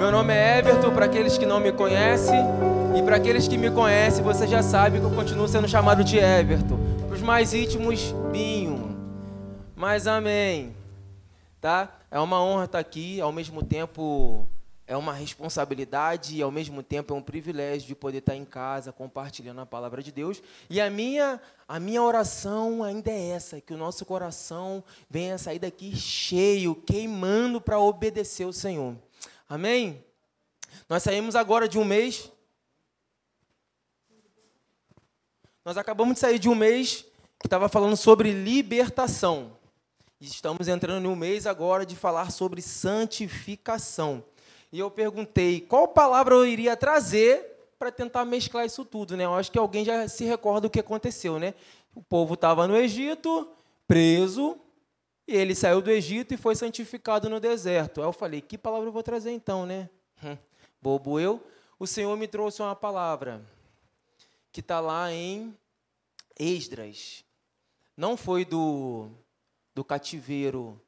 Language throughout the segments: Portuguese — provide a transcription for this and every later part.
Meu nome é Everton, para aqueles que não me conhecem, e para aqueles que me conhecem, você já sabe que eu continuo sendo chamado de Everton. Para os mais íntimos, Binho. Mas amém. Tá? É uma honra estar aqui, ao mesmo tempo é uma responsabilidade e ao mesmo tempo é um privilégio de poder estar em casa compartilhando a palavra de Deus. E a minha a minha oração ainda é essa, que o nosso coração venha sair daqui cheio, queimando para obedecer o Senhor. Amém? Nós saímos agora de um mês. Nós acabamos de sair de um mês que estava falando sobre libertação. E estamos entrando em um mês agora de falar sobre santificação e eu perguntei qual palavra eu iria trazer para tentar mesclar isso tudo, né? Eu acho que alguém já se recorda do que aconteceu, né? O povo estava no Egito, preso, e ele saiu do Egito e foi santificado no deserto. Aí eu falei, que palavra eu vou trazer então, né? Hum, bobo eu. O Senhor me trouxe uma palavra que está lá em Esdras. Não foi do, do cativeiro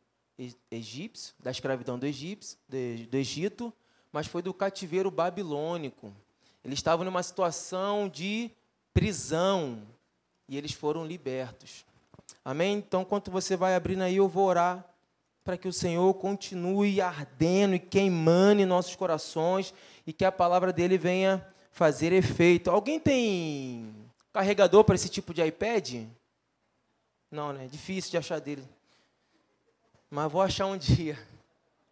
egípcio, da escravidão do, egípcio, do Egito, mas foi do cativeiro babilônico. Eles estavam numa situação de prisão e eles foram libertos. Amém? Então, enquanto você vai abrindo aí, eu vou orar para que o Senhor continue ardendo e queimando em nossos corações e que a palavra dele venha fazer efeito. Alguém tem carregador para esse tipo de iPad? Não, né? Difícil de achar dele mas vou achar um dia.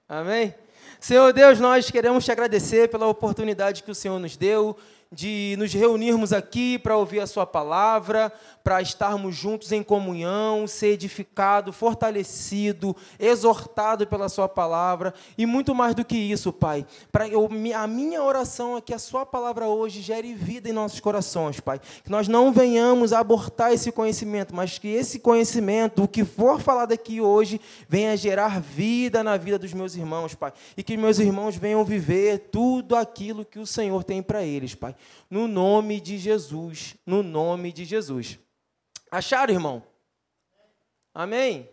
Amém? Senhor Deus, nós queremos te agradecer pela oportunidade que o Senhor nos deu de nos reunirmos aqui para ouvir a Sua palavra, para estarmos juntos em comunhão, ser edificado, fortalecido, exortado pela Sua palavra e muito mais do que isso, Pai. Para a minha oração é que a Sua palavra hoje gere vida em nossos corações, Pai. Que nós não venhamos abortar esse conhecimento, mas que esse conhecimento, o que for falado aqui hoje, venha gerar vida na vida dos meus irmãos, Pai. E que meus irmãos venham viver tudo aquilo que o Senhor tem para eles, Pai no nome de Jesus, no nome de Jesus. Acharam, irmão? Amém?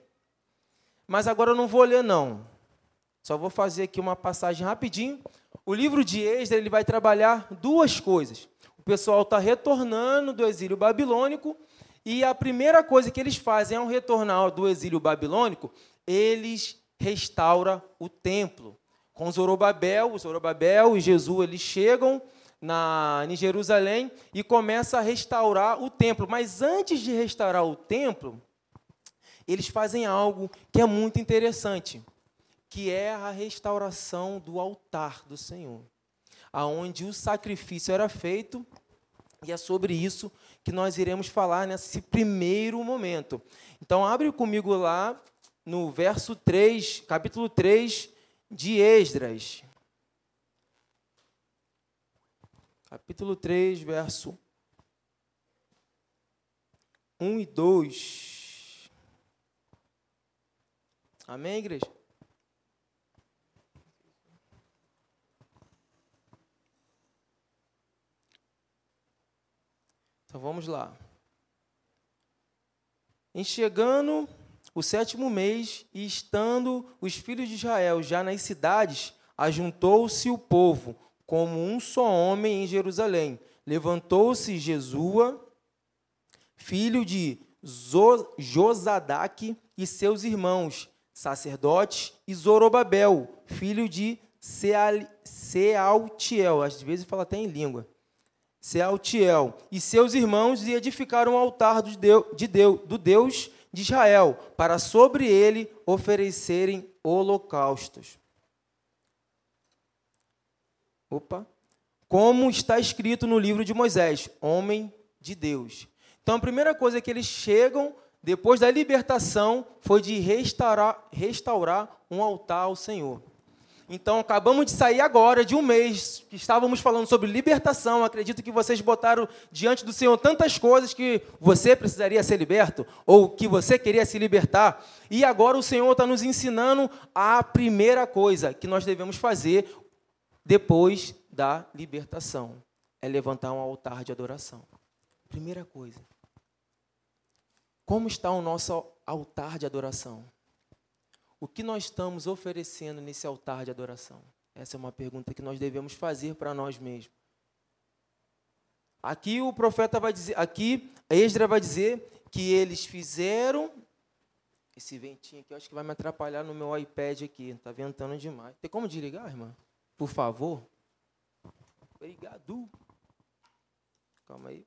Mas agora eu não vou ler, não. Só vou fazer aqui uma passagem rapidinho. O livro de Esdras ele vai trabalhar duas coisas. O pessoal está retornando do exílio babilônico e a primeira coisa que eles fazem ao retornar do exílio babilônico, eles restauram o templo. Com Zorobabel, Zorobabel e Jesus, eles chegam na, em Jerusalém e começa a restaurar o templo. Mas antes de restaurar o templo, eles fazem algo que é muito interessante, que é a restauração do altar do Senhor, aonde o sacrifício era feito, e é sobre isso que nós iremos falar nesse primeiro momento. Então abre comigo lá no verso 3, capítulo 3 de Esdras. Capítulo 3, verso 1 e 2. Amém, igreja? Então vamos lá. Em chegando o sétimo mês e estando os filhos de Israel já nas cidades, ajuntou-se o povo como um só homem em Jerusalém. Levantou-se Jesua, filho de Josadaque, e seus irmãos, sacerdotes, e Zorobabel, filho de Sealtiel, às vezes fala até em língua, Sealtiel, e seus irmãos, e edificaram um altar do Deus, de do Deus de Israel, para sobre ele oferecerem holocaustos. Opa. Como está escrito no livro de Moisés, homem de Deus. Então a primeira coisa que eles chegam depois da libertação foi de restaurar, restaurar um altar ao Senhor. Então, acabamos de sair agora de um mês que estávamos falando sobre libertação. Acredito que vocês botaram diante do Senhor tantas coisas que você precisaria ser liberto, ou que você queria se libertar. E agora o Senhor está nos ensinando a primeira coisa que nós devemos fazer, depois da libertação. É levantar um altar de adoração. Primeira coisa. Como está o nosso altar de adoração? O que nós estamos oferecendo nesse altar de adoração? Essa é uma pergunta que nós devemos fazer para nós mesmos. Aqui o profeta vai dizer, aqui Esdra vai dizer que eles fizeram esse ventinho aqui, eu acho que vai me atrapalhar no meu iPad aqui, tá ventando demais. Tem como desligar, irmã? Por favor. Obrigado. Calma aí.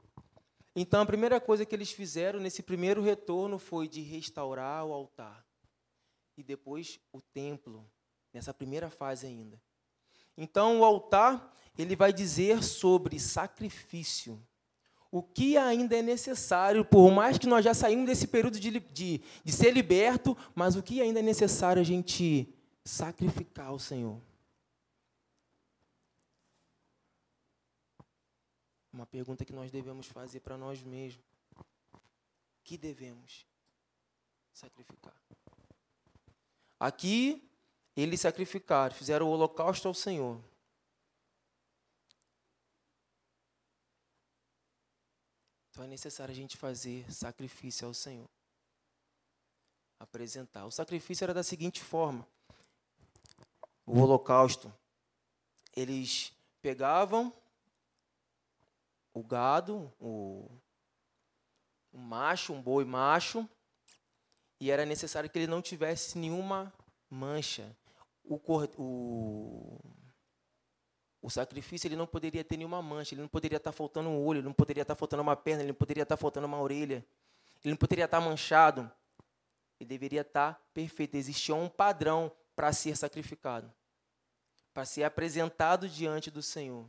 Então, a primeira coisa que eles fizeram nesse primeiro retorno foi de restaurar o altar. E depois o templo, nessa primeira fase ainda. Então, o altar, ele vai dizer sobre sacrifício. O que ainda é necessário, por mais que nós já saímos desse período de, de, de ser liberto, mas o que ainda é necessário a gente sacrificar ao Senhor. Uma pergunta que nós devemos fazer para nós mesmos. Que devemos sacrificar? Aqui, eles sacrificaram, fizeram o holocausto ao Senhor. Então é necessário a gente fazer sacrifício ao Senhor. Apresentar. O sacrifício era da seguinte forma: o holocausto, eles pegavam o gado, o, um macho, um boi macho, e era necessário que ele não tivesse nenhuma mancha. O, o, o sacrifício ele não poderia ter nenhuma mancha, ele não poderia estar faltando um olho, ele não poderia estar faltando uma perna, ele não poderia estar faltando uma orelha, ele não poderia estar manchado. Ele deveria estar perfeito. Existia um padrão para ser sacrificado, para ser apresentado diante do Senhor.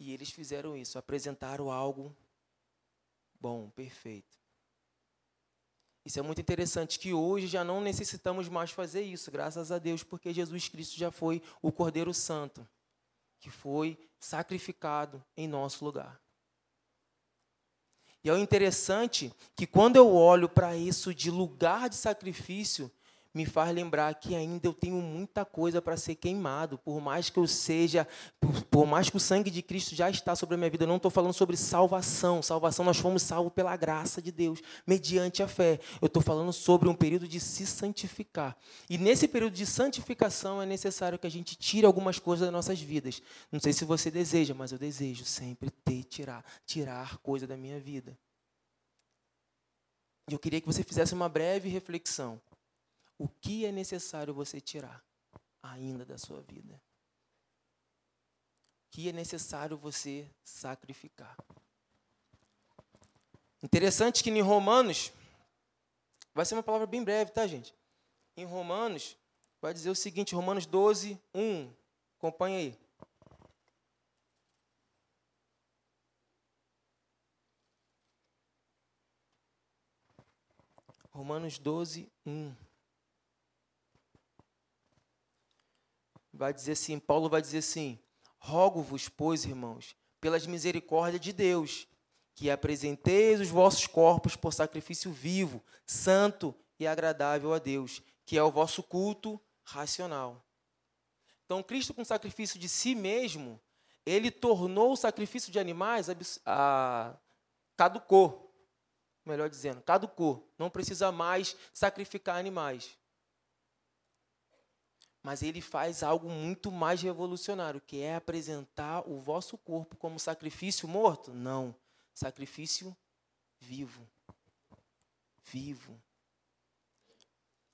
E eles fizeram isso, apresentaram algo bom, perfeito. Isso é muito interessante que hoje já não necessitamos mais fazer isso, graças a Deus, porque Jesus Cristo já foi o Cordeiro Santo, que foi sacrificado em nosso lugar. E é interessante que quando eu olho para isso de lugar de sacrifício, me faz lembrar que ainda eu tenho muita coisa para ser queimado, por mais que eu seja, por, por, mais que o sangue de Cristo já está sobre a minha vida. Eu não estou falando sobre salvação. Salvação, nós fomos salvos pela graça de Deus, mediante a fé. Eu estou falando sobre um período de se santificar. E nesse período de santificação é necessário que a gente tire algumas coisas das nossas vidas. Não sei se você deseja, mas eu desejo sempre ter, tirar, tirar coisa da minha vida. Eu queria que você fizesse uma breve reflexão o que é necessário você tirar ainda da sua vida? O que é necessário você sacrificar? Interessante que em Romanos, vai ser uma palavra bem breve, tá, gente? Em Romanos, vai dizer o seguinte: Romanos 12, 1. Acompanha aí. Romanos 12, 1. Vai dizer assim, Paulo vai dizer assim: Rogo-vos, pois, irmãos, pelas misericórdias de Deus, que apresenteis os vossos corpos por sacrifício vivo, santo e agradável a Deus, que é o vosso culto racional. Então, Cristo, com o sacrifício de si mesmo, ele tornou o sacrifício de animais a, caducou, melhor dizendo, caducou. Não precisa mais sacrificar animais. Mas ele faz algo muito mais revolucionário, que é apresentar o vosso corpo como sacrifício morto? Não, sacrifício vivo. Vivo.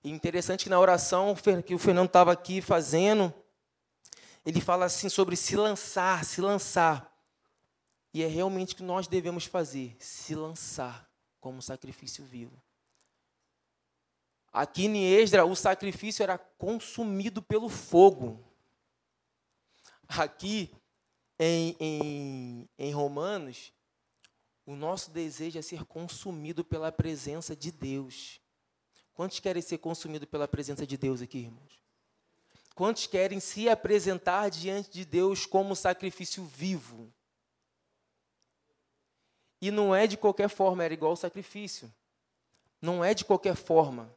E interessante que na oração que o Fernando estava aqui fazendo, ele fala assim sobre se lançar, se lançar. E é realmente o que nós devemos fazer, se lançar como sacrifício vivo. Aqui em Esdra, o sacrifício era consumido pelo fogo. Aqui em, em, em Romanos, o nosso desejo é ser consumido pela presença de Deus. Quantos querem ser consumidos pela presença de Deus aqui, irmãos? Quantos querem se apresentar diante de Deus como sacrifício vivo? E não é de qualquer forma, era igual ao sacrifício. Não é de qualquer forma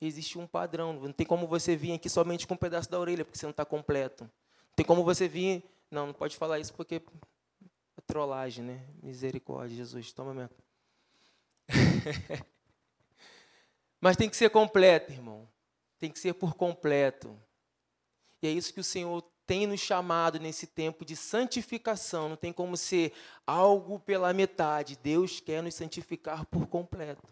existe um padrão. Não tem como você vir aqui somente com um pedaço da orelha, porque você não está completo. Não tem como você vir. Não, não pode falar isso porque é trollagem, né? Misericórdia, Jesus. Toma mesmo. Mas tem que ser completo, irmão. Tem que ser por completo. E é isso que o Senhor tem nos chamado nesse tempo de santificação. Não tem como ser algo pela metade. Deus quer nos santificar por completo.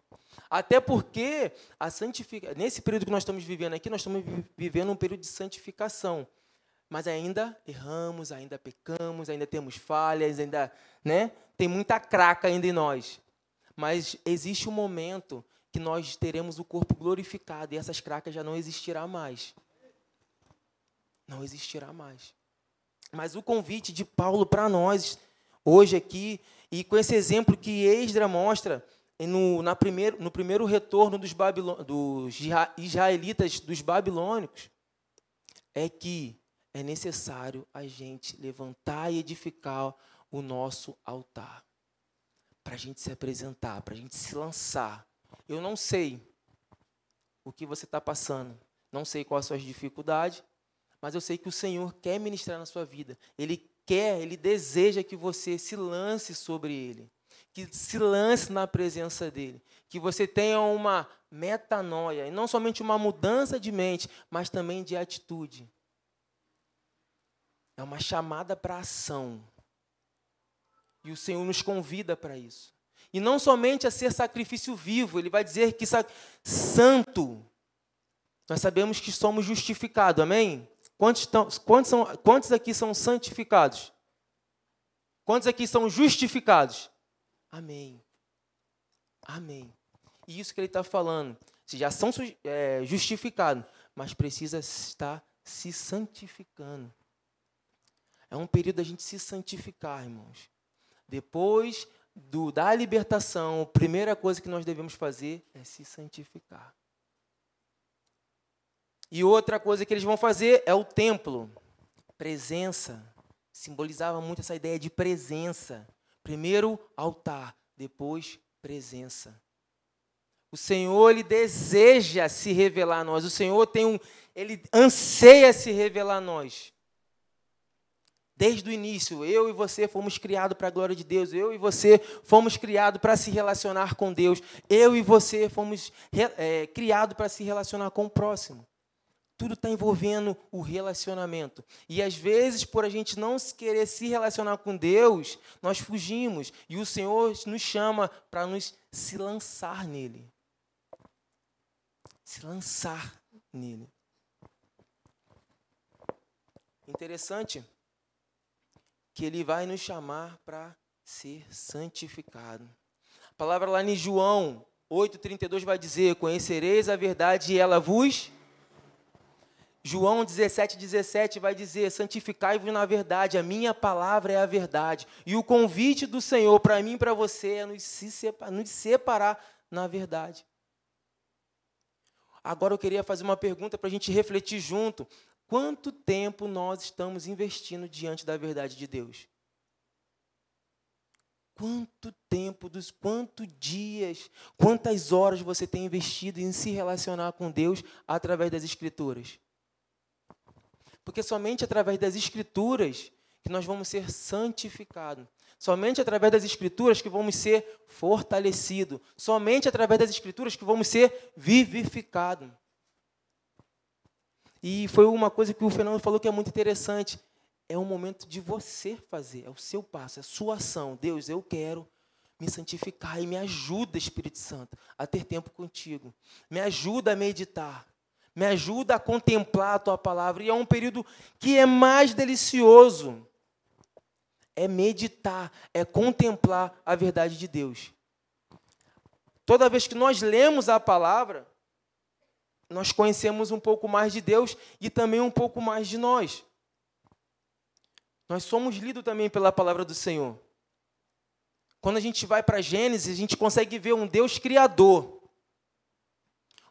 Até porque a santifica... nesse período que nós estamos vivendo aqui, nós estamos vivendo um período de santificação. Mas ainda erramos, ainda pecamos, ainda temos falhas, ainda, né? Tem muita craca ainda em nós. Mas existe um momento que nós teremos o corpo glorificado e essas cracas já não existirá mais. Não existirá mais. Mas o convite de Paulo para nós hoje aqui e com esse exemplo que Esdra mostra no, na primeiro, no primeiro retorno dos, dos israelitas dos babilônicos, é que é necessário a gente levantar e edificar o nosso altar. Para a gente se apresentar, para a gente se lançar. Eu não sei o que você está passando, não sei quais são as dificuldades, mas eu sei que o Senhor quer ministrar na sua vida. Ele quer, ele deseja que você se lance sobre ele que se lance na presença dele, que você tenha uma metanoia, e não somente uma mudança de mente, mas também de atitude. É uma chamada para ação. E o Senhor nos convida para isso. E não somente a ser sacrifício vivo, ele vai dizer que santo. Nós sabemos que somos justificados, amém? Quantos, quantos, são, quantos aqui são santificados? Quantos aqui são justificados? Amém. Amém. E isso que ele está falando. Já são é, justificados, mas precisa estar se santificando. É um período da gente se santificar, irmãos. Depois do, da libertação, a primeira coisa que nós devemos fazer é se santificar. E outra coisa que eles vão fazer é o templo. Presença. Simbolizava muito essa ideia de presença. Primeiro altar, depois presença. O Senhor ele deseja se revelar a nós. O Senhor tem um, ele anseia se revelar a nós. Desde o início, eu e você fomos criados para a glória de Deus. Eu e você fomos criados para se relacionar com Deus. Eu e você fomos é, criados para se relacionar com o próximo. Tudo está envolvendo o relacionamento. E às vezes, por a gente não querer se relacionar com Deus, nós fugimos. E o Senhor nos chama para nos se lançar nele. Se lançar nele. Interessante que ele vai nos chamar para ser santificado. A palavra lá em João 8,32 vai dizer: Conhecereis a verdade e ela vos João 17, 17 vai dizer: santificai-vos na verdade, a minha palavra é a verdade. E o convite do Senhor para mim e para você é nos, separar, nos separar na verdade. Agora eu queria fazer uma pergunta para a gente refletir junto. Quanto tempo nós estamos investindo diante da verdade de Deus? Quanto tempo, dos quantos dias, quantas horas você tem investido em se relacionar com Deus através das Escrituras? Porque somente através das Escrituras que nós vamos ser santificados. Somente através das Escrituras que vamos ser fortalecidos. Somente através das Escrituras que vamos ser vivificados. E foi uma coisa que o Fernando falou que é muito interessante. É o momento de você fazer, é o seu passo, é a sua ação. Deus, eu quero me santificar e me ajuda, Espírito Santo, a ter tempo contigo. Me ajuda a meditar. Me ajuda a contemplar a tua palavra. E é um período que é mais delicioso. É meditar, é contemplar a verdade de Deus. Toda vez que nós lemos a palavra, nós conhecemos um pouco mais de Deus e também um pouco mais de nós. Nós somos lidos também pela palavra do Senhor. Quando a gente vai para Gênesis, a gente consegue ver um Deus criador,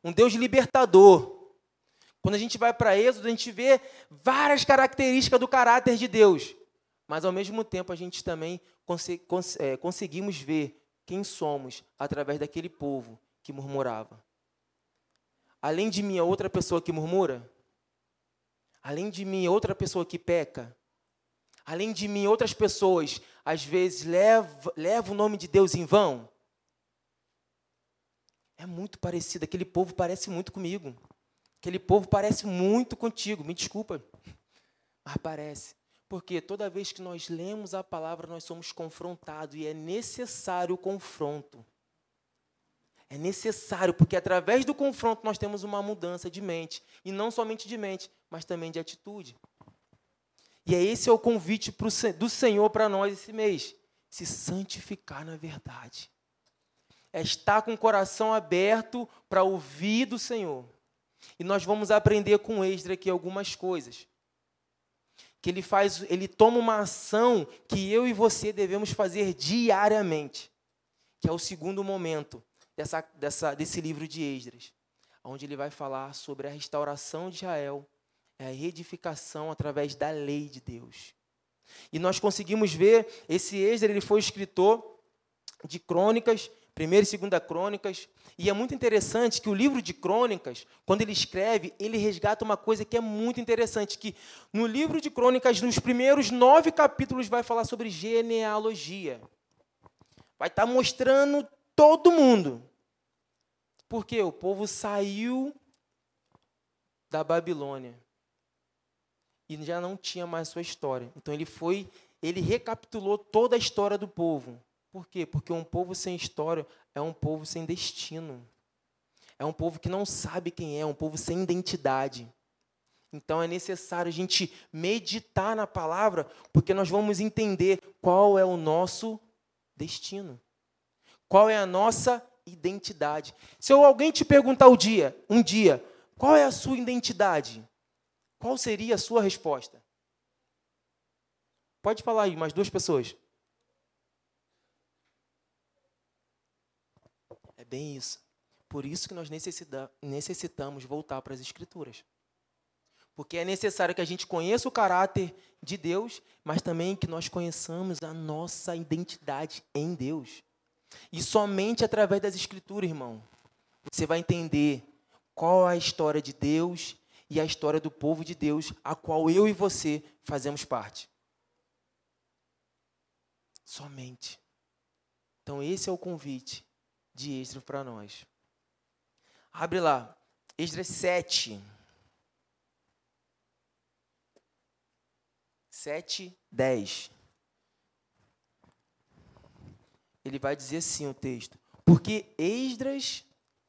um Deus libertador, quando a gente vai para Êxodo, a gente vê várias características do caráter de Deus. Mas, ao mesmo tempo, a gente também cons cons é, conseguimos ver quem somos através daquele povo que murmurava. Além de mim, outra pessoa que murmura? Além de mim, outra pessoa que peca? Além de mim, outras pessoas, às vezes, levam leva o nome de Deus em vão? É muito parecido, aquele povo parece muito comigo. Aquele povo parece muito contigo, me desculpa, mas parece. Porque toda vez que nós lemos a palavra, nós somos confrontados e é necessário o confronto. É necessário, porque através do confronto nós temos uma mudança de mente. E não somente de mente, mas também de atitude. E é esse é o convite do Senhor para nós esse mês. Se santificar na verdade. É estar com o coração aberto para ouvir do Senhor. E nós vamos aprender com Esdra aqui algumas coisas. Que ele faz, ele toma uma ação que eu e você devemos fazer diariamente. Que é o segundo momento dessa, dessa, desse livro de Esdras, onde ele vai falar sobre a restauração de Israel, a reedificação através da lei de Deus. E nós conseguimos ver, esse Esdras ele foi escritor de crônicas, primeira e segunda crônicas, e é muito interessante que o livro de crônicas, quando ele escreve, ele resgata uma coisa que é muito interessante, que no livro de crônicas, nos primeiros nove capítulos, vai falar sobre genealogia. Vai estar mostrando todo mundo. Porque o povo saiu da Babilônia e já não tinha mais sua história. Então ele foi, ele recapitulou toda a história do povo. Por quê? Porque um povo sem história é um povo sem destino. É um povo que não sabe quem é, um povo sem identidade. Então é necessário a gente meditar na palavra, porque nós vamos entender qual é o nosso destino. Qual é a nossa identidade. Se alguém te perguntar o dia, um dia, qual é a sua identidade? Qual seria a sua resposta? Pode falar aí, mais duas pessoas. Bem isso. Por isso que nós necessitamos voltar para as Escrituras. Porque é necessário que a gente conheça o caráter de Deus, mas também que nós conheçamos a nossa identidade em Deus. E somente através das Escrituras, irmão, você vai entender qual é a história de Deus e a história do povo de Deus, a qual eu e você fazemos parte. Somente. Então, esse é o convite de Esdras para nós. Abre lá, Esdras 7. 7, 10. ele vai dizer assim o texto: Porque Esdras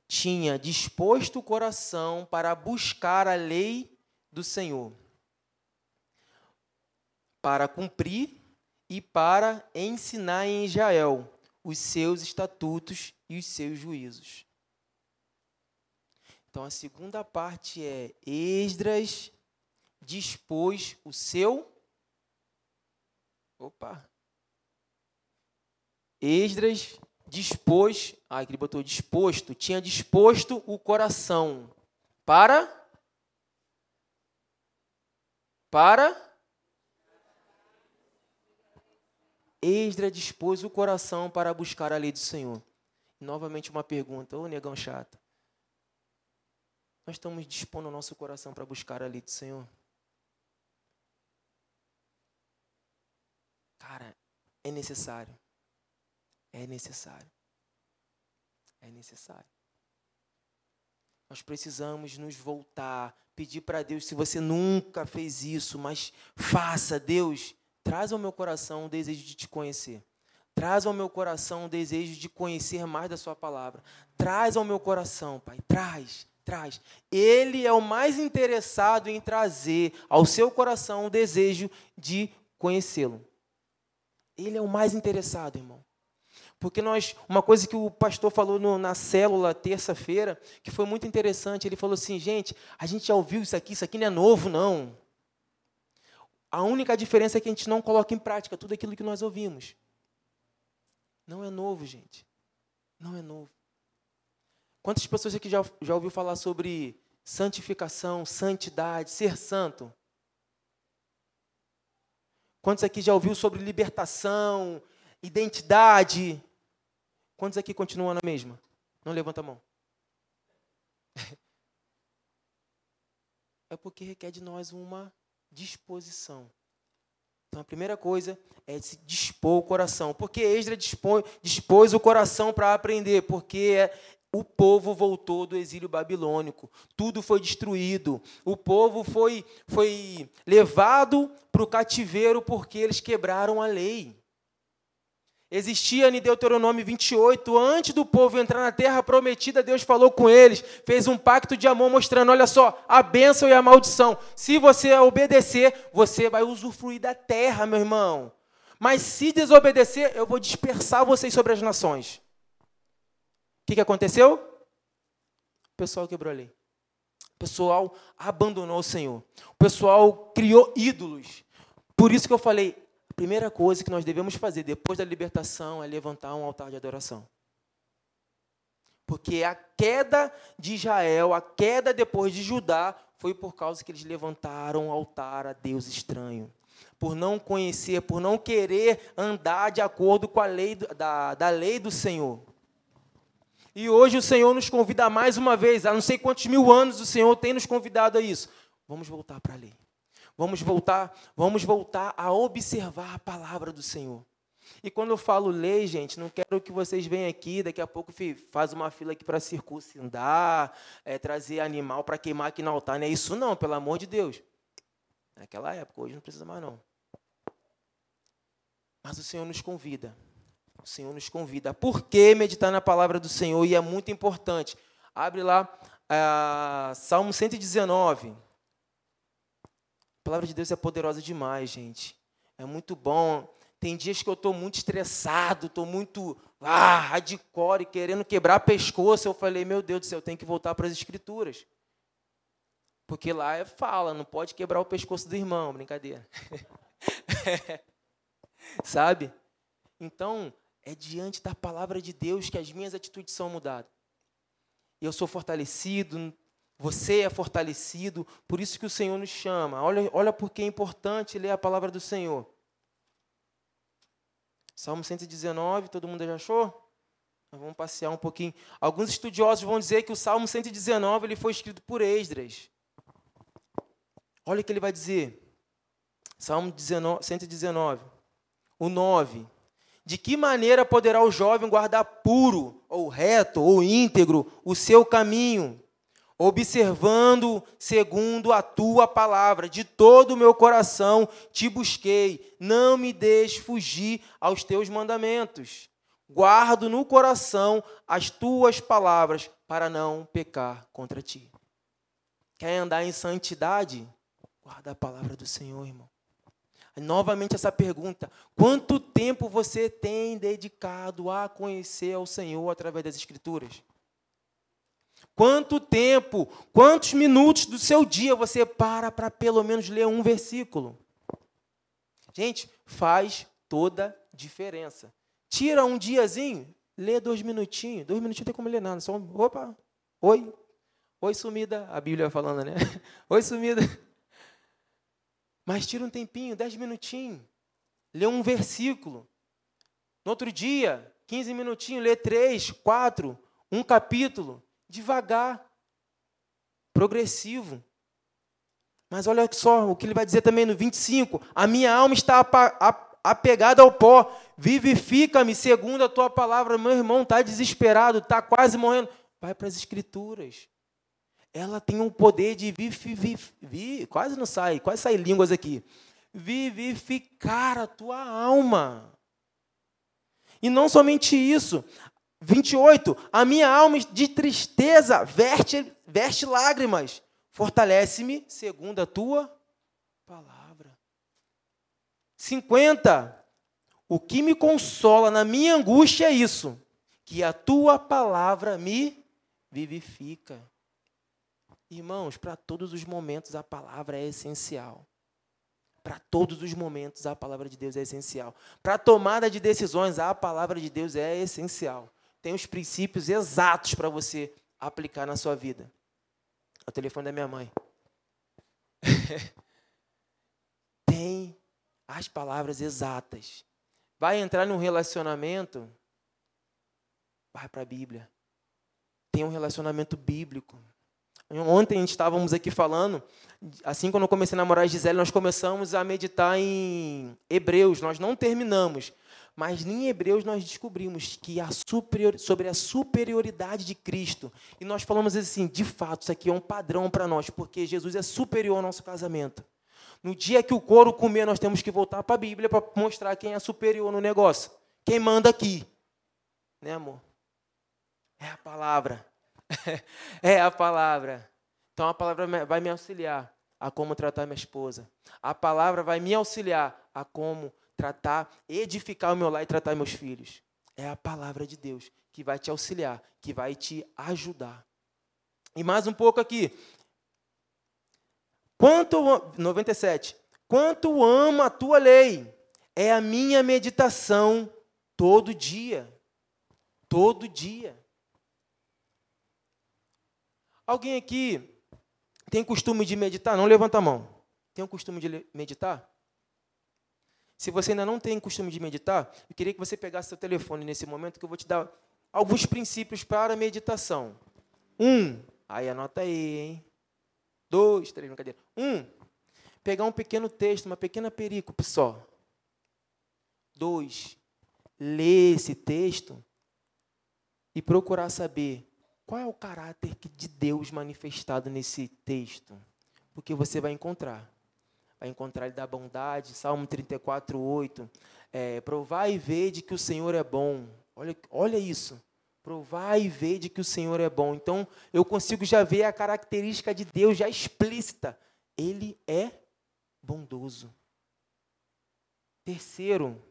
tinha disposto o coração para buscar a lei do Senhor, para cumprir e para ensinar em Israel os seus estatutos e os seus juízos. Então a segunda parte é Esdras dispôs o seu Opa, Esdras dispôs, ah, ele botou disposto, tinha disposto o coração para para Esdras dispôs o coração para buscar a lei do Senhor. Novamente uma pergunta, ô negão chato. Nós estamos dispondo o nosso coração para buscar a lei do Senhor? Cara, é necessário. É necessário. É necessário. Nós precisamos nos voltar, pedir para Deus, se você nunca fez isso, mas faça, Deus, traz ao meu coração o desejo de te conhecer. Traz ao meu coração o desejo de conhecer mais da Sua palavra. Traz ao meu coração, Pai, traz, traz. Ele é o mais interessado em trazer ao seu coração o desejo de conhecê-lo. Ele é o mais interessado, irmão. Porque nós, uma coisa que o pastor falou no, na célula terça-feira, que foi muito interessante, ele falou assim, gente, a gente já ouviu isso aqui, isso aqui não é novo, não. A única diferença é que a gente não coloca em prática tudo aquilo que nós ouvimos. Não é novo, gente. Não é novo. Quantas pessoas aqui já, já ouviu falar sobre santificação, santidade, ser santo? Quantos aqui já ouviu sobre libertação, identidade? Quantos aqui continuam na mesma? Não levanta a mão. É porque requer de nós uma disposição. Então, a primeira coisa é se dispor o coração. Porque Esdra dispôs, o coração para aprender? Porque o povo voltou do exílio babilônico, tudo foi destruído, o povo foi, foi levado para o cativeiro porque eles quebraram a lei. Existia em Deuteronômio 28, antes do povo entrar na terra prometida, Deus falou com eles, fez um pacto de amor, mostrando: olha só, a bênção e a maldição. Se você obedecer, você vai usufruir da terra, meu irmão. Mas se desobedecer, eu vou dispersar vocês sobre as nações. O que, que aconteceu? O pessoal quebrou a lei. O pessoal abandonou o Senhor. O pessoal criou ídolos. Por isso que eu falei, primeira coisa que nós devemos fazer depois da libertação é levantar um altar de adoração. Porque a queda de Israel, a queda depois de Judá, foi por causa que eles levantaram um altar a Deus estranho por não conhecer, por não querer andar de acordo com a lei da, da lei do Senhor. E hoje o Senhor nos convida mais uma vez, há não sei quantos mil anos o Senhor tem nos convidado a isso. Vamos voltar para a lei. Vamos voltar, vamos voltar a observar a palavra do Senhor. E quando eu falo lei, gente, não quero que vocês venham aqui, daqui a pouco faz uma fila aqui para circuncidar, é, trazer animal para queimar aqui no altar. Não é isso não, pelo amor de Deus. Naquela época, hoje não precisa mais não. Mas o Senhor nos convida. O Senhor nos convida. Por que meditar na palavra do Senhor? E é muito importante. Abre lá uh, Salmo 119. Palavra de Deus é poderosa demais, gente. É muito bom. Tem dias que eu estou muito estressado, estou muito ah, hardcore, querendo quebrar pescoço. Eu falei, meu Deus do céu, eu tenho que voltar para as Escrituras. Porque lá é fala, não pode quebrar o pescoço do irmão, brincadeira. Sabe? Então, é diante da palavra de Deus que as minhas atitudes são mudadas. Eu sou fortalecido, você é fortalecido, por isso que o Senhor nos chama. Olha, olha porque é importante ler a palavra do Senhor. Salmo 119, todo mundo já achou? Nós vamos passear um pouquinho. Alguns estudiosos vão dizer que o Salmo 119 ele foi escrito por Esdras. Olha o que ele vai dizer. Salmo 19, 119 o 9. De que maneira poderá o jovem guardar puro, ou reto, ou íntegro o seu caminho, observando segundo a tua palavra? De todo o meu coração te busquei, não me deixes fugir aos teus mandamentos. Guardo no coração as tuas palavras para não pecar contra ti. Quer andar em santidade? Guarda a palavra do Senhor, irmão. Novamente essa pergunta: quanto tempo você tem dedicado a conhecer ao Senhor através das Escrituras? Quanto tempo, quantos minutos do seu dia você para para pelo menos ler um versículo? Gente, faz toda diferença. Tira um diazinho, lê dois minutinhos. Dois minutinhos não tem como ler nada. Só, opa, oi, oi sumida. A Bíblia falando, né? Oi sumida. Mas tira um tempinho, dez minutinhos, lê um versículo. No outro dia, 15 minutinhos, lê três, quatro, um capítulo, devagar, progressivo. Mas olha só o que ele vai dizer também no 25: A minha alma está apegada ao pó, vivifica-me segundo a tua palavra. Meu irmão está desesperado, está quase morrendo. Vai para as Escrituras ela tem um poder de vivificar, quase não sai, quase sai línguas aqui, vivificar a tua alma. E não somente isso, 28, a minha alma de tristeza veste, veste lágrimas, fortalece-me segundo a tua palavra. 50, o que me consola na minha angústia é isso, que a tua palavra me vivifica. Irmãos, para todos os momentos a palavra é essencial. Para todos os momentos a palavra de Deus é essencial. Para a tomada de decisões a palavra de Deus é essencial. Tem os princípios exatos para você aplicar na sua vida. O telefone da minha mãe. Tem as palavras exatas. Vai entrar num relacionamento? Vai para a Bíblia. Tem um relacionamento bíblico. Ontem estávamos aqui falando, assim quando eu comecei a namorar a Gisele, nós começamos a meditar em Hebreus, nós não terminamos, Mas em Hebreus nós descobrimos que a superior, sobre a superioridade de Cristo. E nós falamos assim, de fato, isso aqui é um padrão para nós, porque Jesus é superior ao nosso casamento. No dia que o couro comer, nós temos que voltar para a Bíblia para mostrar quem é superior no negócio. Quem manda aqui. Né, amor? É a palavra. é a palavra. Então a palavra vai me auxiliar a como tratar minha esposa. A palavra vai me auxiliar a como tratar, edificar o meu lar e tratar meus filhos. É a palavra de Deus que vai te auxiliar, que vai te ajudar. E mais um pouco aqui. Quanto 97. Quanto amo a tua lei, é a minha meditação todo dia. Todo dia. Alguém aqui tem costume de meditar? Não levanta a mão. Tem o costume de meditar? Se você ainda não tem costume de meditar, eu queria que você pegasse seu telefone nesse momento, que eu vou te dar alguns princípios para a meditação. Um, aí anota aí, hein? Dois, três, brincadeira. Um, pegar um pequeno texto, uma pequena perícope só. Dois, ler esse texto e procurar saber qual é o caráter de Deus manifestado nesse texto. Porque você vai encontrar vai encontrar ele da bondade. Salmo 34, 8. É, Provar e ver de que o Senhor é bom. Olha, olha isso. Provar e ver de que o Senhor é bom. Então, eu consigo já ver a característica de Deus já explícita. Ele é bondoso. Terceiro,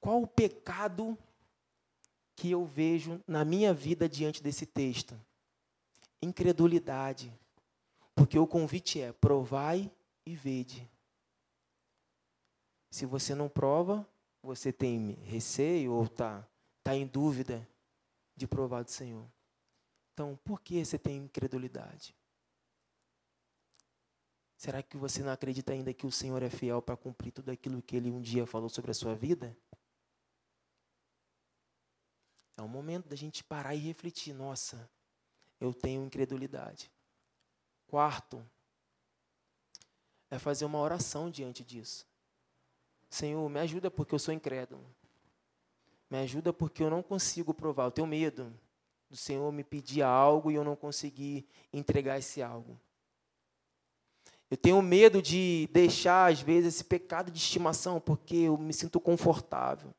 qual o pecado que eu vejo na minha vida diante desse texto? Incredulidade. Porque o convite é: provai e vede. Se você não prova, você tem receio ou está tá em dúvida de provar do Senhor. Então, por que você tem incredulidade? Será que você não acredita ainda que o Senhor é fiel para cumprir tudo aquilo que Ele um dia falou sobre a sua vida? É um momento da gente parar e refletir. Nossa, eu tenho incredulidade. Quarto, é fazer uma oração diante disso. Senhor, me ajuda porque eu sou incrédulo. Me ajuda porque eu não consigo provar. Eu tenho medo do Senhor me pedir algo e eu não conseguir entregar esse algo. Eu tenho medo de deixar, às vezes, esse pecado de estimação porque eu me sinto confortável.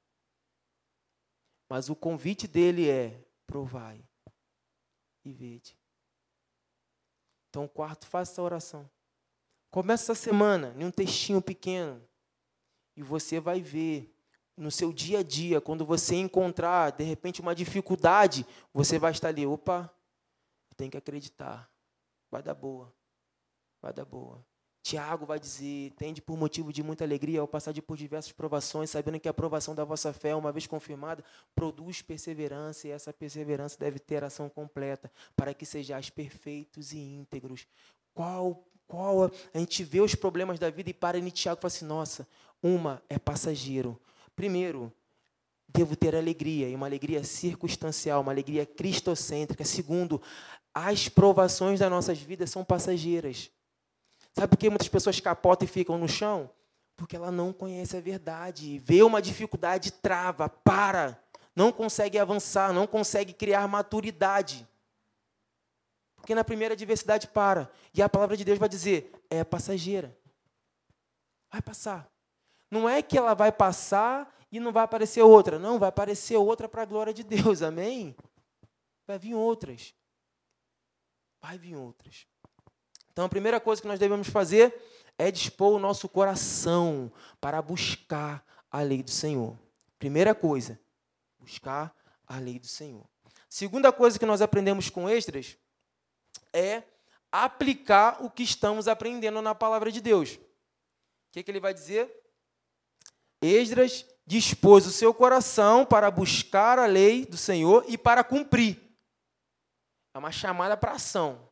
Mas o convite dele é: provai e vede. Então, quarto, faça essa oração. Começa essa semana em um textinho pequeno e você vai ver no seu dia a dia, quando você encontrar de repente uma dificuldade, você vai estar ali, opa, tem que acreditar, vai dar boa, vai dar boa. Tiago vai dizer: tende por motivo de muita alegria ao passar por diversas provações, sabendo que a provação da vossa fé, uma vez confirmada, produz perseverança, e essa perseverança deve ter ação completa, para que sejais perfeitos e íntegros. Qual qual a gente vê os problemas da vida e para em Tiago e fala assim: nossa, uma é passageiro. Primeiro, devo ter alegria, e uma alegria circunstancial, uma alegria cristocêntrica. Segundo, as provações das nossas vidas são passageiras. Sabe por que muitas pessoas capotam e ficam no chão? Porque ela não conhece a verdade. Vê uma dificuldade, trava, para, não consegue avançar, não consegue criar maturidade. Porque na primeira adversidade para. E a palavra de Deus vai dizer: é passageira. Vai passar. Não é que ela vai passar e não vai aparecer outra. Não, vai aparecer outra para a glória de Deus. Amém? Vai vir outras. Vai vir outras. Então a primeira coisa que nós devemos fazer é dispor o nosso coração para buscar a lei do Senhor. Primeira coisa, buscar a lei do Senhor. Segunda coisa que nós aprendemos com Extras é aplicar o que estamos aprendendo na palavra de Deus. O que, que ele vai dizer? Esdras dispôs o seu coração para buscar a lei do Senhor e para cumprir. É uma chamada para ação.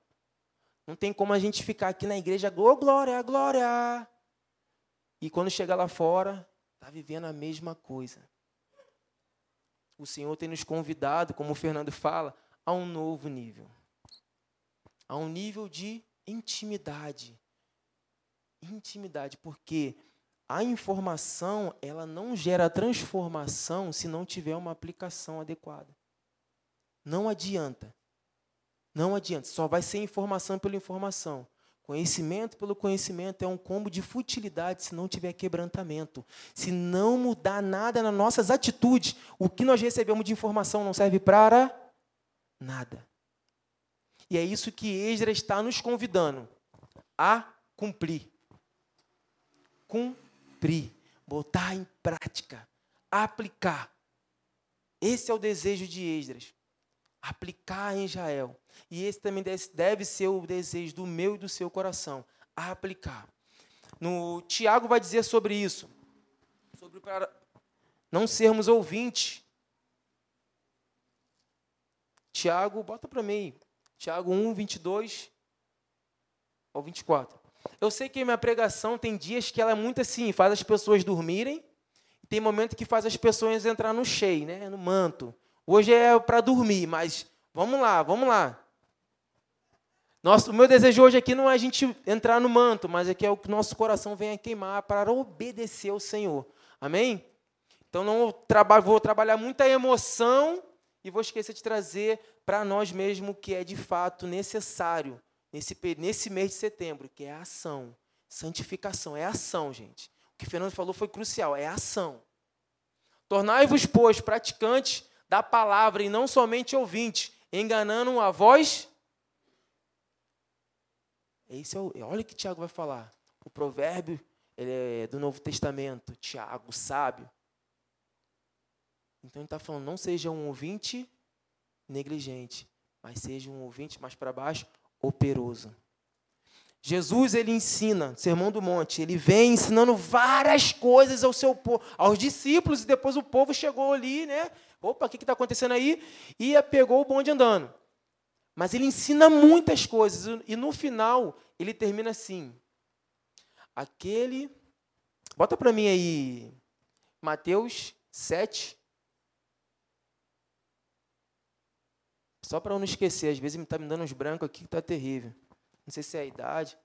Não tem como a gente ficar aqui na igreja, oh, glória, glória. E quando chegar lá fora, está vivendo a mesma coisa. O Senhor tem nos convidado, como o Fernando fala, a um novo nível a um nível de intimidade. Intimidade, porque a informação, ela não gera transformação se não tiver uma aplicação adequada. Não adianta. Não adianta. Só vai ser informação pela informação. Conhecimento pelo conhecimento é um combo de futilidade se não tiver quebrantamento. Se não mudar nada nas nossas atitudes, o que nós recebemos de informação não serve para nada. E é isso que Esdras está nos convidando a cumprir. Cumprir botar em prática, aplicar. Esse é o desejo de Esdras. Aplicar em Israel. E esse também deve ser o desejo do meu e do seu coração. Aplicar. No Tiago vai dizer sobre isso. Sobre para não sermos ouvintes. Tiago, bota para mim. Tiago 1, 22 ao 24. Eu sei que minha pregação tem dias que ela é muito assim, faz as pessoas dormirem, e tem momento que faz as pessoas entrar no cheio, né, no manto. Hoje é para dormir, mas vamos lá, vamos lá. Nosso, o meu desejo hoje aqui não é a gente entrar no manto, mas é que é o que nosso coração venha queimar para obedecer ao Senhor. Amém? Então não vou trabalhar muita emoção e vou esquecer de trazer para nós mesmo o que é de fato necessário nesse, nesse mês de setembro, que é a ação. Santificação, é ação, gente. O que Fernando falou foi crucial, é ação. Tornai-vos, pois, praticantes da palavra e não somente ouvintes, enganando a voz. Esse é o, olha o que Tiago vai falar. O provérbio é do Novo Testamento, Tiago, sábio. Então ele está falando, não seja um ouvinte negligente, mas seja um ouvinte mais para baixo, operoso. Jesus ele ensina, Sermão do Monte, ele vem ensinando várias coisas ao seu povo, aos discípulos, e depois o povo chegou ali, né? Opa, o que está acontecendo aí? E pegou o bonde andando. Mas ele ensina muitas coisas, e no final ele termina assim: aquele. Bota para mim aí, Mateus 7, Só para eu não esquecer, às vezes está me dando uns brancos aqui que está terrível. Não sei se é a idade.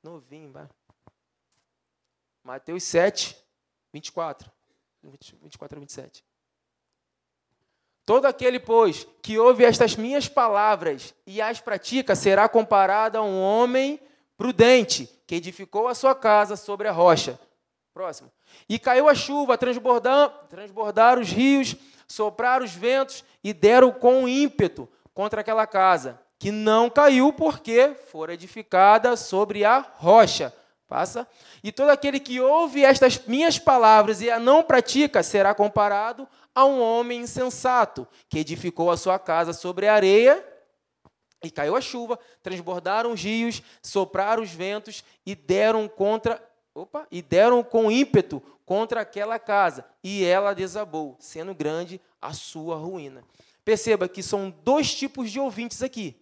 Novinho, vai. Mateus 7, 24. 24 a 27. Todo aquele, pois, que ouve estas minhas palavras e as pratica, será comparado a um homem prudente, que edificou a sua casa sobre a rocha. Próximo. E caiu a chuva, transbordar, transbordar os rios, sopraram os ventos e deram com ímpeto contra aquela casa, que não caiu porque fora edificada sobre a rocha. Passa. E todo aquele que ouve estas minhas palavras e a não pratica será comparado a um homem insensato, que edificou a sua casa sobre a areia e caiu a chuva, transbordaram os rios, sopraram os ventos e deram contra opa, e deram com ímpeto contra aquela casa, e ela desabou, sendo grande a sua ruína. Perceba que são dois tipos de ouvintes aqui.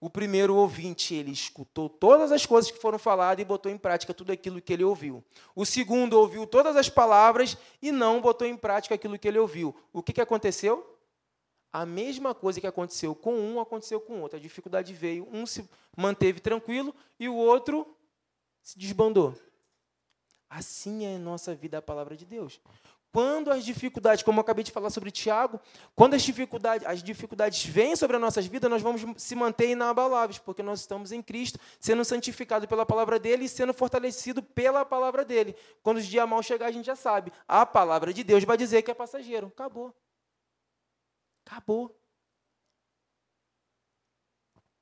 O primeiro ouvinte, ele escutou todas as coisas que foram faladas e botou em prática tudo aquilo que ele ouviu. O segundo ouviu todas as palavras e não botou em prática aquilo que ele ouviu. O que, que aconteceu? A mesma coisa que aconteceu com um, aconteceu com o outro. A dificuldade veio, um se manteve tranquilo e o outro se desbandou. Assim é a nossa vida a palavra de Deus. Quando as dificuldades, como eu acabei de falar sobre Tiago, quando as dificuldades, as dificuldades vêm sobre as nossas vidas, nós vamos se manter inabaláveis, porque nós estamos em Cristo, sendo santificado pela palavra dele e sendo fortalecido pela palavra dele. Quando os dias mal chegar, a gente já sabe. A palavra de Deus vai dizer que é passageiro. Acabou. Acabou.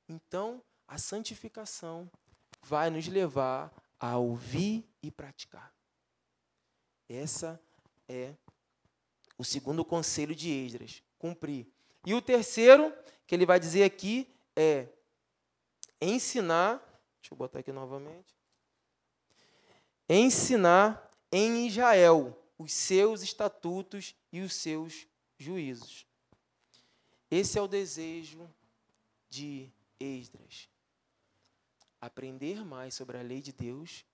Então, a santificação vai nos levar a ouvir e praticar. Essa é o segundo conselho de Esdras, cumprir. E o terceiro, que ele vai dizer aqui, é ensinar, deixa eu botar aqui novamente, ensinar em Israel os seus estatutos e os seus juízos. Esse é o desejo de Esdras aprender mais sobre a lei de Deus,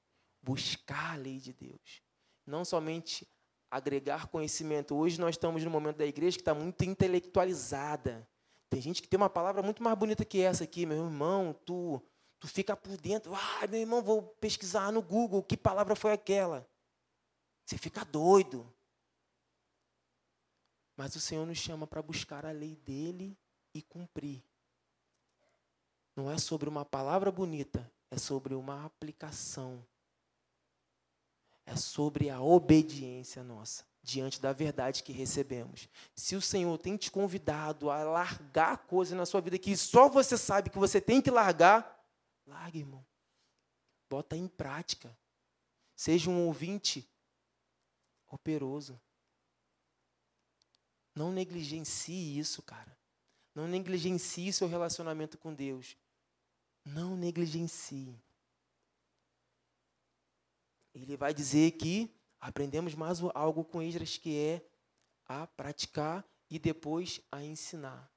buscar a lei de Deus. Não somente agregar conhecimento. Hoje nós estamos no momento da igreja que está muito intelectualizada. Tem gente que tem uma palavra muito mais bonita que essa aqui, meu irmão, tu, tu fica por dentro, ah, meu irmão, vou pesquisar no Google que palavra foi aquela. Você fica doido. Mas o Senhor nos chama para buscar a lei dele e cumprir. Não é sobre uma palavra bonita, é sobre uma aplicação. É sobre a obediência nossa diante da verdade que recebemos. Se o Senhor tem te convidado a largar coisas na sua vida que só você sabe que você tem que largar, largue, irmão. Bota em prática. Seja um ouvinte operoso. Não negligencie isso, cara. Não negligencie seu relacionamento com Deus. Não negligencie. Ele vai dizer que aprendemos mais algo com Esdras que é a praticar e depois a ensinar.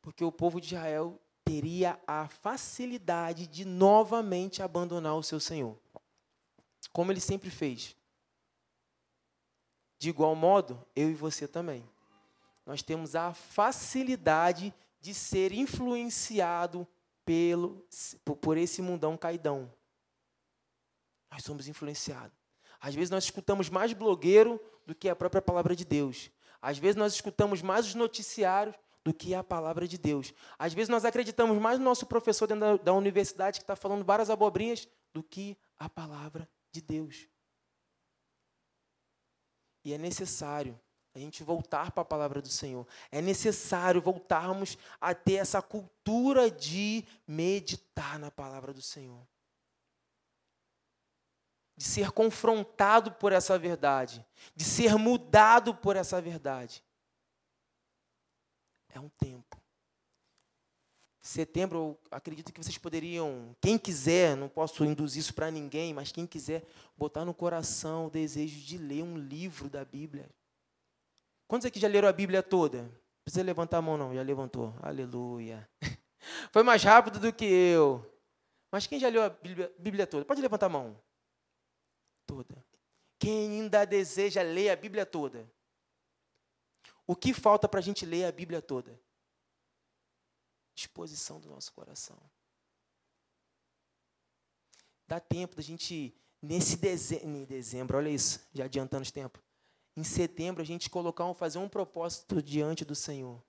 Porque o povo de Israel teria a facilidade de novamente abandonar o seu Senhor, como ele sempre fez. De igual modo, eu e você também. Nós temos a facilidade de ser influenciado pelo, por esse mundão caidão. Nós somos influenciados. Às vezes nós escutamos mais blogueiro do que a própria palavra de Deus. Às vezes nós escutamos mais os noticiários do que a palavra de Deus. Às vezes nós acreditamos mais no nosso professor dentro da, da universidade que está falando várias abobrinhas do que a palavra de Deus. E é necessário a gente voltar para a palavra do Senhor. É necessário voltarmos a ter essa cultura de meditar na palavra do Senhor de ser confrontado por essa verdade, de ser mudado por essa verdade. É um tempo. Setembro, eu acredito que vocês poderiam, quem quiser, não posso induzir isso para ninguém, mas quem quiser botar no coração o desejo de ler um livro da Bíblia. Quantos aqui já leram a Bíblia toda? Não precisa levantar a mão, não, já levantou. Aleluia. Foi mais rápido do que eu. Mas quem já leu a Bíblia, Bíblia toda? Pode levantar a mão toda. Quem ainda deseja ler a Bíblia toda? O que falta para a gente ler a Bíblia toda? Disposição do nosso coração. Dá tempo da gente, nesse dezembro, dezembro, olha isso, já adiantando os tempos. Em setembro, a gente colocar um, fazer um propósito diante do Senhor.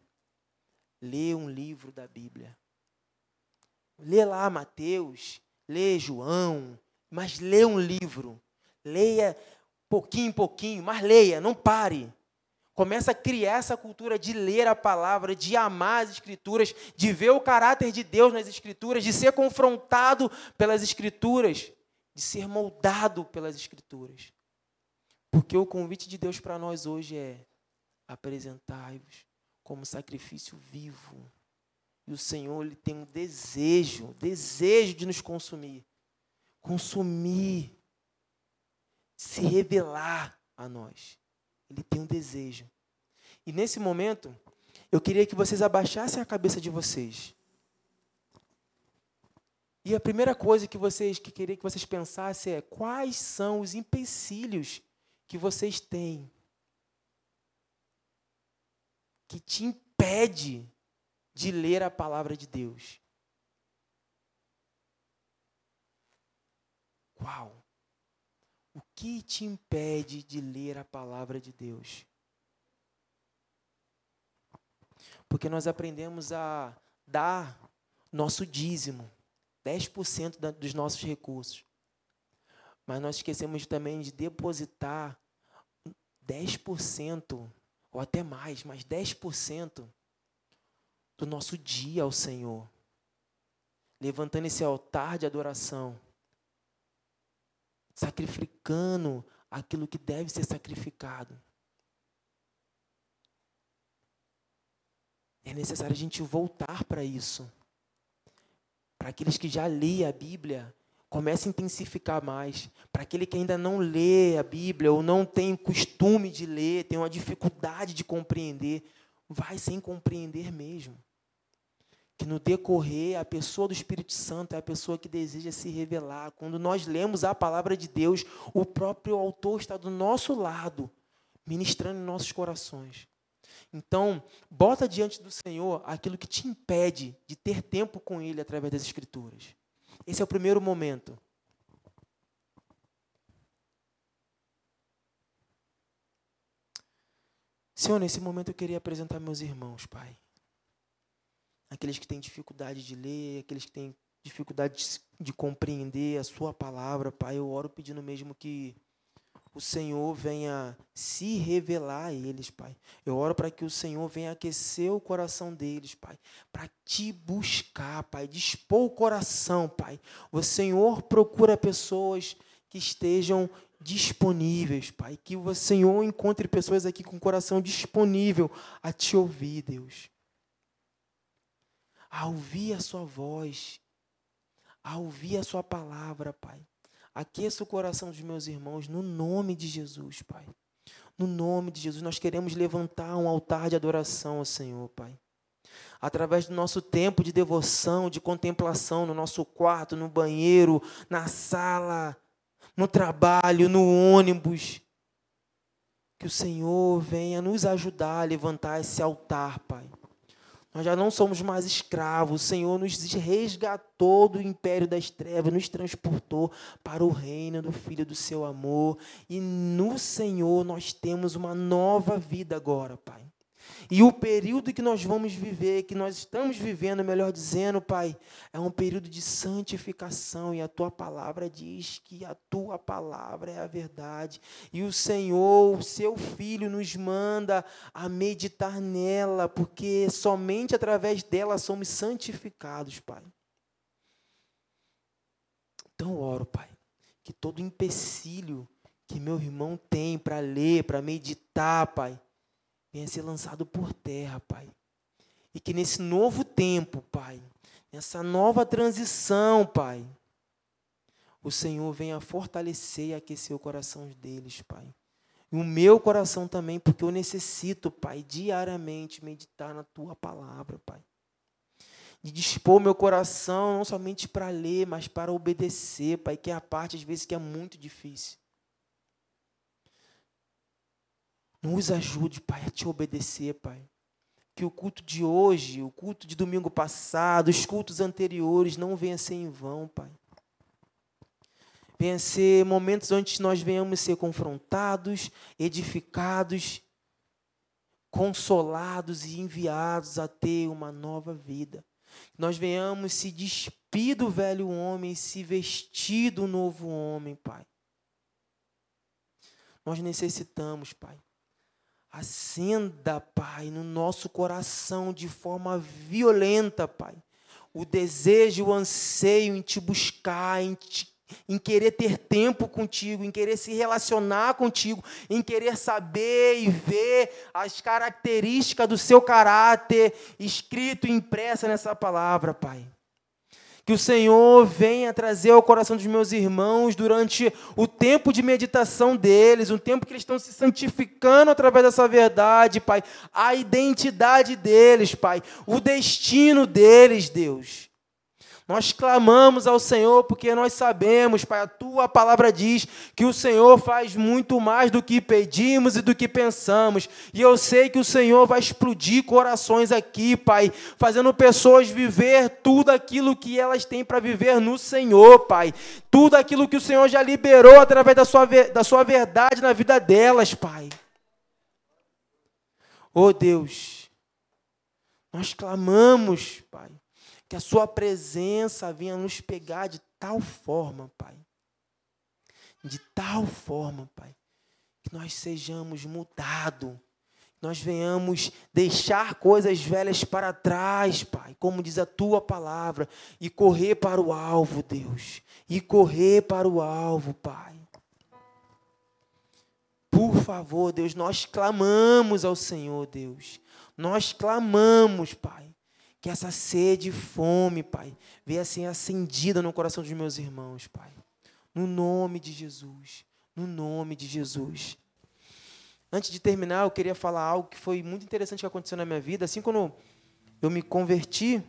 Ler um livro da Bíblia. Lê lá Mateus, lê João, mas lê um livro. Leia pouquinho em pouquinho, mas leia, não pare. Começa a criar essa cultura de ler a palavra, de amar as escrituras, de ver o caráter de Deus nas escrituras, de ser confrontado pelas escrituras, de ser moldado pelas escrituras. Porque o convite de Deus para nós hoje é apresentai-vos como sacrifício vivo. E o Senhor ele tem um desejo, desejo de nos consumir. Consumir se revelar a nós. Ele tem um desejo. E nesse momento, eu queria que vocês abaixassem a cabeça de vocês. E a primeira coisa que vocês que queria que vocês pensassem é quais são os empecilhos que vocês têm que te impede de ler a palavra de Deus. Qual? O que te impede de ler a palavra de Deus? Porque nós aprendemos a dar nosso dízimo, 10% dos nossos recursos. Mas nós esquecemos também de depositar 10%, ou até mais, mas 10% do nosso dia ao Senhor. Levantando esse altar de adoração sacrificando aquilo que deve ser sacrificado. É necessário a gente voltar para isso. Para aqueles que já lêem a Bíblia, comece a intensificar mais. Para aquele que ainda não lê a Bíblia ou não tem costume de ler, tem uma dificuldade de compreender, vai sem compreender mesmo que no decorrer a pessoa do Espírito Santo é a pessoa que deseja se revelar. Quando nós lemos a palavra de Deus, o próprio autor está do nosso lado, ministrando em nossos corações. Então, bota diante do Senhor aquilo que te impede de ter tempo com Ele através das Escrituras. Esse é o primeiro momento. Senhor, nesse momento eu queria apresentar meus irmãos, Pai. Aqueles que têm dificuldade de ler, aqueles que têm dificuldade de, de compreender a Sua palavra, Pai. Eu oro pedindo mesmo que o Senhor venha se revelar a eles, Pai. Eu oro para que o Senhor venha aquecer o coração deles, Pai, para te buscar, Pai, dispor o coração, Pai. O Senhor procura pessoas que estejam disponíveis, Pai. Que o Senhor encontre pessoas aqui com o coração disponível a te ouvir, Deus. A ouvir a Sua voz, a ouvir a Sua palavra, Pai. Aqueça o coração dos meus irmãos no nome de Jesus, Pai. No nome de Jesus, nós queremos levantar um altar de adoração ao Senhor, Pai. Através do nosso tempo de devoção, de contemplação, no nosso quarto, no banheiro, na sala, no trabalho, no ônibus. Que o Senhor venha nos ajudar a levantar esse altar, Pai. Nós já não somos mais escravos. O Senhor nos resgatou do império das trevas, nos transportou para o reino do Filho do seu amor. E no Senhor nós temos uma nova vida agora, Pai. E o período que nós vamos viver, que nós estamos vivendo, melhor dizendo, Pai, é um período de santificação. E a tua palavra diz que a tua palavra é a verdade. E o Senhor, o seu Filho, nos manda a meditar nela, porque somente através dela somos santificados, Pai. Então, oro, Pai, que todo empecilho que meu irmão tem para ler, para meditar, Pai, venha ser lançado por terra, Pai. E que nesse novo tempo, Pai, nessa nova transição, Pai, o Senhor venha fortalecer e aquecer o coração deles, Pai. E o meu coração também, porque eu necessito, Pai, diariamente meditar na Tua palavra, Pai. De dispor meu coração não somente para ler, mas para obedecer, Pai, que é a parte, às vezes, que é muito difícil. Nos ajude, Pai, a te obedecer, Pai. Que o culto de hoje, o culto de domingo passado, os cultos anteriores não venham ser em vão, Pai. Venha ser momentos onde nós venhamos ser confrontados, edificados, consolados e enviados a ter uma nova vida. Nós venhamos se despir do velho homem se vestir do novo homem, Pai. Nós necessitamos, Pai, Acenda, Pai, no nosso coração de forma violenta, Pai. O desejo, o anseio em te buscar, em, te, em querer ter tempo contigo, em querer se relacionar contigo, em querer saber e ver as características do seu caráter escrito e impressa nessa palavra, Pai. Que o Senhor venha trazer ao coração dos meus irmãos durante o tempo de meditação deles, um tempo que eles estão se santificando através dessa verdade, Pai. A identidade deles, Pai. O destino deles, Deus. Nós clamamos ao Senhor porque nós sabemos, Pai, a tua palavra diz que o Senhor faz muito mais do que pedimos e do que pensamos. E eu sei que o Senhor vai explodir corações aqui, Pai, fazendo pessoas viver tudo aquilo que elas têm para viver no Senhor, Pai. Tudo aquilo que o Senhor já liberou através da sua, da sua verdade na vida delas, Pai. Oh Deus, nós clamamos, Pai que a Sua presença venha nos pegar de tal forma, Pai. De tal forma, Pai, que nós sejamos mudados. Nós venhamos deixar coisas velhas para trás, Pai, como diz a tua palavra, e correr para o alvo, Deus. E correr para o alvo, Pai. Por favor, Deus, nós clamamos ao Senhor, Deus. Nós clamamos, Pai que essa sede e fome, Pai, venha ser acendida no coração dos meus irmãos, Pai. No nome de Jesus. No nome de Jesus. Antes de terminar, eu queria falar algo que foi muito interessante que aconteceu na minha vida. Assim, quando eu me converti,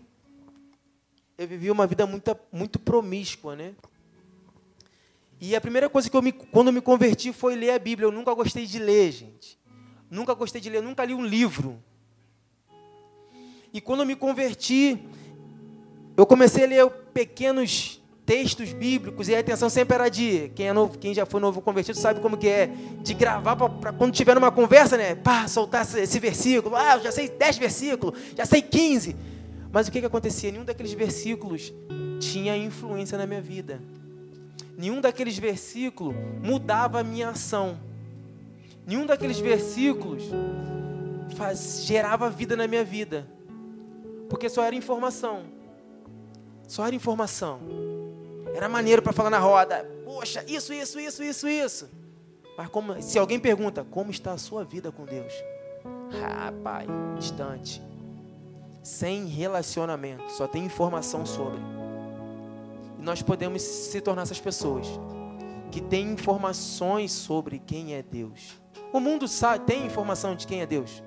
eu vivi uma vida muito, muito promíscua, né? E a primeira coisa que eu me, quando eu me converti foi ler a Bíblia. Eu nunca gostei de ler, gente. Nunca gostei de ler, nunca li um livro. E quando eu me converti, eu comecei a ler pequenos textos bíblicos e a intenção sempre era de quem é novo, quem já foi novo convertido sabe como que é de gravar para quando tiver numa conversa, né, pá, soltar esse, esse versículo. Ah, eu já sei 10 versículos, já sei 15. Mas o que que acontecia? Nenhum daqueles versículos tinha influência na minha vida. Nenhum daqueles versículos mudava a minha ação. Nenhum daqueles versículos faz, gerava vida na minha vida. Porque só era informação. Só era informação. Era maneiro para falar na roda. Poxa, isso, isso, isso, isso, isso. Mas como, se alguém pergunta, como está a sua vida com Deus? Ah, distante. Sem relacionamento, só tem informação sobre. E nós podemos se tornar essas pessoas que têm informações sobre quem é Deus. O mundo sabe, tem informação de quem é Deus.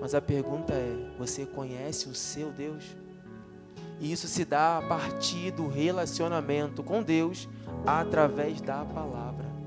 Mas a pergunta é: você conhece o seu Deus? E isso se dá a partir do relacionamento com Deus através da palavra.